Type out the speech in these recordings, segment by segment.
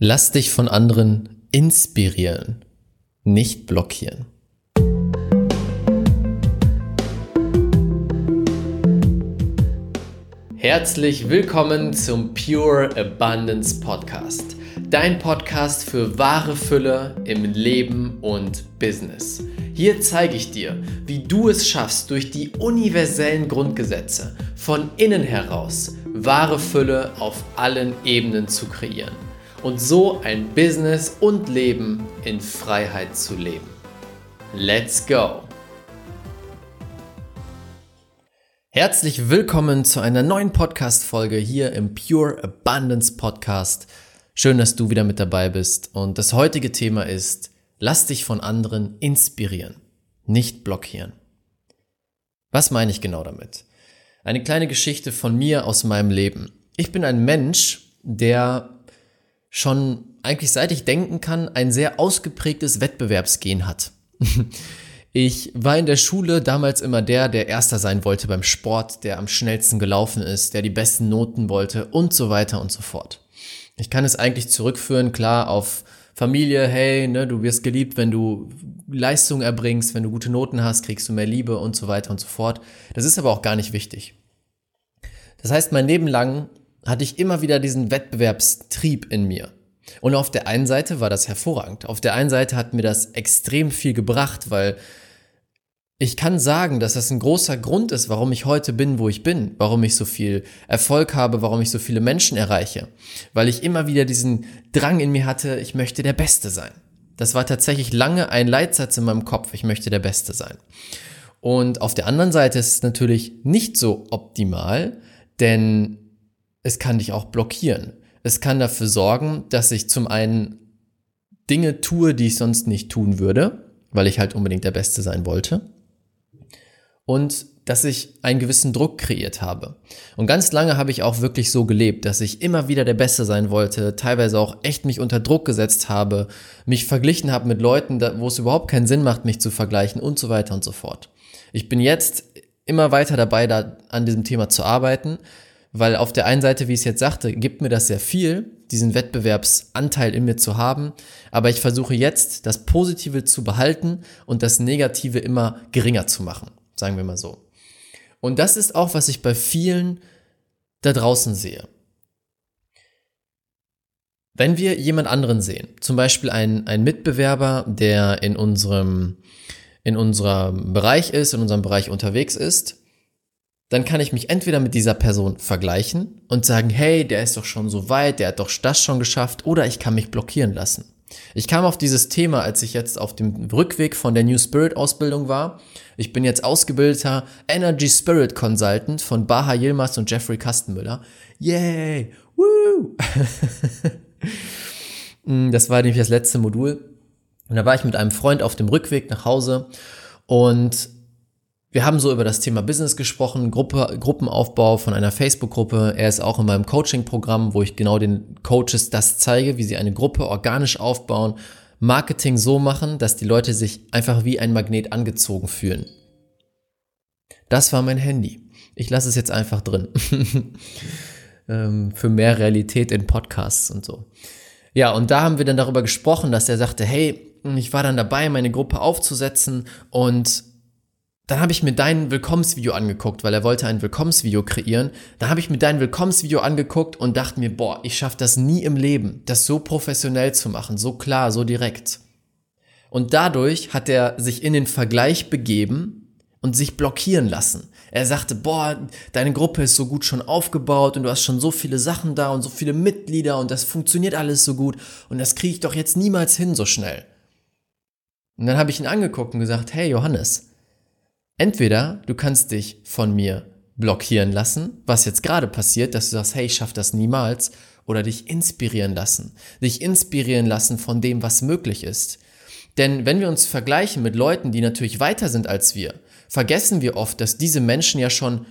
Lass dich von anderen inspirieren, nicht blockieren. Herzlich willkommen zum Pure Abundance Podcast. Dein Podcast für wahre Fülle im Leben und Business. Hier zeige ich dir, wie du es schaffst, durch die universellen Grundgesetze von innen heraus wahre Fülle auf allen Ebenen zu kreieren und so ein Business und Leben in Freiheit zu leben. Let's go! Herzlich willkommen zu einer neuen Podcast-Folge hier im Pure Abundance Podcast. Schön, dass du wieder mit dabei bist. Und das heutige Thema ist, lass dich von anderen inspirieren, nicht blockieren. Was meine ich genau damit? Eine kleine Geschichte von mir aus meinem Leben. Ich bin ein Mensch, der schon eigentlich seit ich denken kann, ein sehr ausgeprägtes Wettbewerbsgen hat. Ich war in der Schule damals immer der, der Erster sein wollte beim Sport, der am schnellsten gelaufen ist, der die besten Noten wollte und so weiter und so fort. Ich kann es eigentlich zurückführen, klar, auf Familie, hey, ne, du wirst geliebt, wenn du Leistung erbringst, wenn du gute Noten hast, kriegst du mehr Liebe und so weiter und so fort. Das ist aber auch gar nicht wichtig. Das heißt, mein Leben lang hatte ich immer wieder diesen Wettbewerbstrieb in mir. Und auf der einen Seite war das hervorragend. Auf der einen Seite hat mir das extrem viel gebracht, weil ich kann sagen, dass das ein großer Grund ist, warum ich heute bin, wo ich bin, warum ich so viel Erfolg habe, warum ich so viele Menschen erreiche, weil ich immer wieder diesen Drang in mir hatte, ich möchte der Beste sein. Das war tatsächlich lange ein Leitsatz in meinem Kopf, ich möchte der Beste sein. Und auf der anderen Seite ist es natürlich nicht so optimal, denn es kann dich auch blockieren. Es kann dafür sorgen, dass ich zum einen Dinge tue, die ich sonst nicht tun würde, weil ich halt unbedingt der Beste sein wollte. Und dass ich einen gewissen Druck kreiert habe. Und ganz lange habe ich auch wirklich so gelebt, dass ich immer wieder der Beste sein wollte, teilweise auch echt mich unter Druck gesetzt habe, mich verglichen habe mit Leuten, wo es überhaupt keinen Sinn macht, mich zu vergleichen und so weiter und so fort. Ich bin jetzt immer weiter dabei, da an diesem Thema zu arbeiten, weil auf der einen Seite, wie ich es jetzt sagte, gibt mir das sehr viel, diesen Wettbewerbsanteil in mir zu haben, aber ich versuche jetzt, das Positive zu behalten und das Negative immer geringer zu machen, sagen wir mal so. Und das ist auch, was ich bei vielen da draußen sehe. Wenn wir jemand anderen sehen, zum Beispiel einen, Mitbewerber, der in unserem, in unserem Bereich ist, in unserem Bereich unterwegs ist, dann kann ich mich entweder mit dieser Person vergleichen und sagen, hey, der ist doch schon so weit, der hat doch das schon geschafft, oder ich kann mich blockieren lassen. Ich kam auf dieses Thema, als ich jetzt auf dem Rückweg von der New Spirit Ausbildung war. Ich bin jetzt ausgebildeter Energy Spirit Consultant von Baha Yilmaz und Jeffrey Kastenmüller. Yay! Woo! Mm, das war nämlich das letzte Modul. Und da war ich mit einem Freund auf dem Rückweg nach Hause und wir haben so über das Thema Business gesprochen, Gruppe, Gruppenaufbau von einer Facebook-Gruppe. Er ist auch in meinem Coaching-Programm, wo ich genau den Coaches das zeige, wie sie eine Gruppe organisch aufbauen, Marketing so machen, dass die Leute sich einfach wie ein Magnet angezogen fühlen. Das war mein Handy. Ich lasse es jetzt einfach drin. Ähm, für mehr Realität in Podcasts und so. Ja, und da haben wir dann darüber gesprochen, dass er sagte, hey, ich war dann dabei, meine Gruppe aufzusetzen und dann habe ich mir dein Willkommensvideo angeguckt, weil er wollte ein Willkommensvideo kreieren. Dann habe ich mir dein Willkommensvideo angeguckt und dachte mir, boah, ich schaffe das nie im Leben, das so professionell zu machen, so klar, so direkt. Und dadurch hat er sich in den Vergleich begeben und sich blockieren lassen. Er sagte, boah, deine Gruppe ist so gut schon aufgebaut und du hast schon so viele Sachen da und so viele Mitglieder und das funktioniert alles so gut und das kriege ich doch jetzt niemals hin so schnell. Und dann habe ich ihn angeguckt und gesagt, hey Johannes, Entweder du kannst dich von mir blockieren lassen, was jetzt gerade passiert, dass du sagst, hey, ich schaff das niemals, oder dich inspirieren lassen. Dich inspirieren lassen von dem, was möglich ist. Denn wenn wir uns vergleichen mit Leuten, die natürlich weiter sind als wir, vergessen wir oft, dass diese Menschen ja schon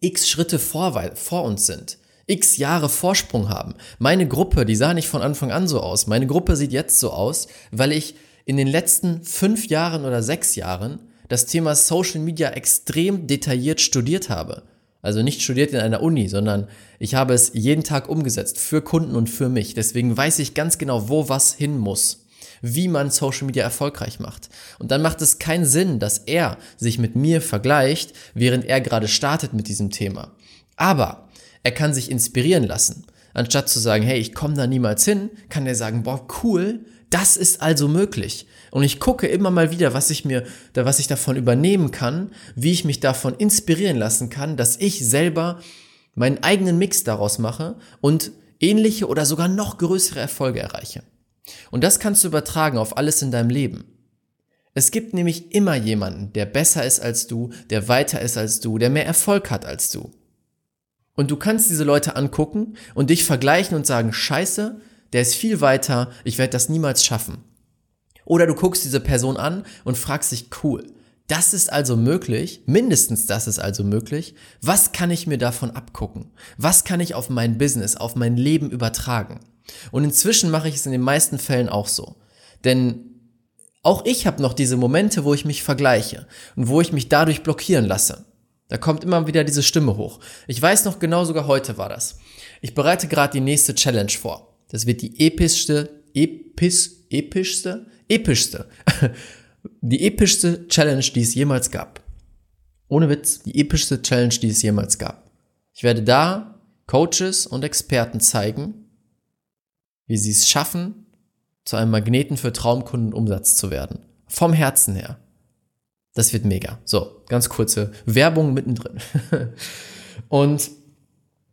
x Schritte vor, vor uns sind x Jahre Vorsprung haben. Meine Gruppe, die sah nicht von Anfang an so aus. Meine Gruppe sieht jetzt so aus, weil ich in den letzten fünf Jahren oder sechs Jahren das Thema Social Media extrem detailliert studiert habe. Also nicht studiert in einer Uni, sondern ich habe es jeden Tag umgesetzt für Kunden und für mich. Deswegen weiß ich ganz genau, wo was hin muss, wie man Social Media erfolgreich macht. Und dann macht es keinen Sinn, dass er sich mit mir vergleicht, während er gerade startet mit diesem Thema. Aber er kann sich inspirieren lassen. Anstatt zu sagen, hey, ich komme da niemals hin, kann er sagen, boah, cool, das ist also möglich. Und ich gucke immer mal wieder, was ich mir, was ich davon übernehmen kann, wie ich mich davon inspirieren lassen kann, dass ich selber meinen eigenen Mix daraus mache und ähnliche oder sogar noch größere Erfolge erreiche. Und das kannst du übertragen auf alles in deinem Leben. Es gibt nämlich immer jemanden, der besser ist als du, der weiter ist als du, der mehr Erfolg hat als du. Und du kannst diese Leute angucken und dich vergleichen und sagen, scheiße, der ist viel weiter, ich werde das niemals schaffen. Oder du guckst diese Person an und fragst dich, cool, das ist also möglich, mindestens das ist also möglich. Was kann ich mir davon abgucken? Was kann ich auf mein Business, auf mein Leben übertragen? Und inzwischen mache ich es in den meisten Fällen auch so. Denn auch ich habe noch diese Momente, wo ich mich vergleiche und wo ich mich dadurch blockieren lasse. Da kommt immer wieder diese Stimme hoch. Ich weiß noch genau, sogar heute war das. Ich bereite gerade die nächste Challenge vor. Das wird die epischste, epis, epischste, epischste, die epischste Challenge, die es jemals gab. Ohne Witz, die epischste Challenge, die es jemals gab. Ich werde da Coaches und Experten zeigen, wie sie es schaffen, zu einem Magneten für Traumkundenumsatz zu werden. Vom Herzen her. Das wird mega. So, ganz kurze Werbung mittendrin. und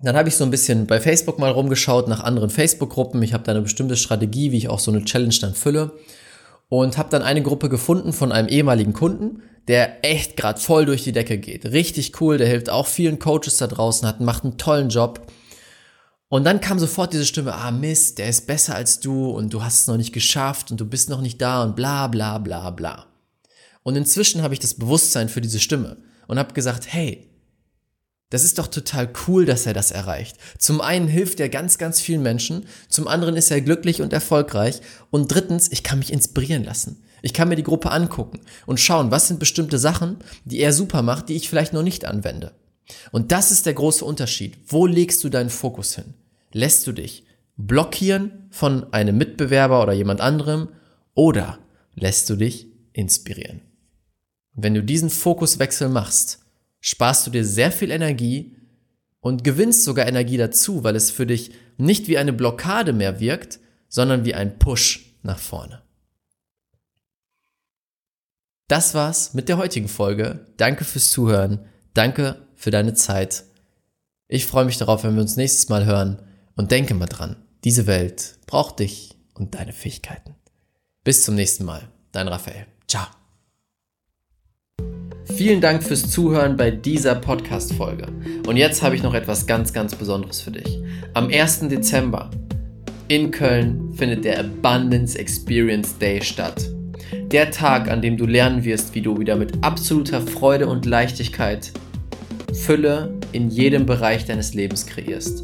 dann habe ich so ein bisschen bei Facebook mal rumgeschaut nach anderen Facebook-Gruppen. Ich habe da eine bestimmte Strategie, wie ich auch so eine Challenge dann fülle und habe dann eine Gruppe gefunden von einem ehemaligen Kunden, der echt gerade voll durch die Decke geht. Richtig cool, der hilft auch vielen Coaches da draußen, hat, macht einen tollen Job. Und dann kam sofort diese Stimme, ah Mist, der ist besser als du und du hast es noch nicht geschafft und du bist noch nicht da und bla bla bla bla. Und inzwischen habe ich das Bewusstsein für diese Stimme und habe gesagt, hey, das ist doch total cool, dass er das erreicht. Zum einen hilft er ganz, ganz vielen Menschen, zum anderen ist er glücklich und erfolgreich und drittens, ich kann mich inspirieren lassen. Ich kann mir die Gruppe angucken und schauen, was sind bestimmte Sachen, die er super macht, die ich vielleicht noch nicht anwende. Und das ist der große Unterschied. Wo legst du deinen Fokus hin? Lässt du dich blockieren von einem Mitbewerber oder jemand anderem oder lässt du dich inspirieren? Wenn du diesen Fokuswechsel machst, sparst du dir sehr viel Energie und gewinnst sogar Energie dazu, weil es für dich nicht wie eine Blockade mehr wirkt, sondern wie ein Push nach vorne. Das war's mit der heutigen Folge. Danke fürs Zuhören. Danke für deine Zeit. Ich freue mich darauf, wenn wir uns nächstes Mal hören und denke mal dran, diese Welt braucht dich und deine Fähigkeiten. Bis zum nächsten Mal. Dein Raphael. Ciao. Vielen Dank fürs Zuhören bei dieser Podcast-Folge. Und jetzt habe ich noch etwas ganz, ganz Besonderes für dich. Am 1. Dezember in Köln findet der Abundance Experience Day statt. Der Tag, an dem du lernen wirst, wie du wieder mit absoluter Freude und Leichtigkeit Fülle in jedem Bereich deines Lebens kreierst.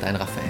Dein Raphael.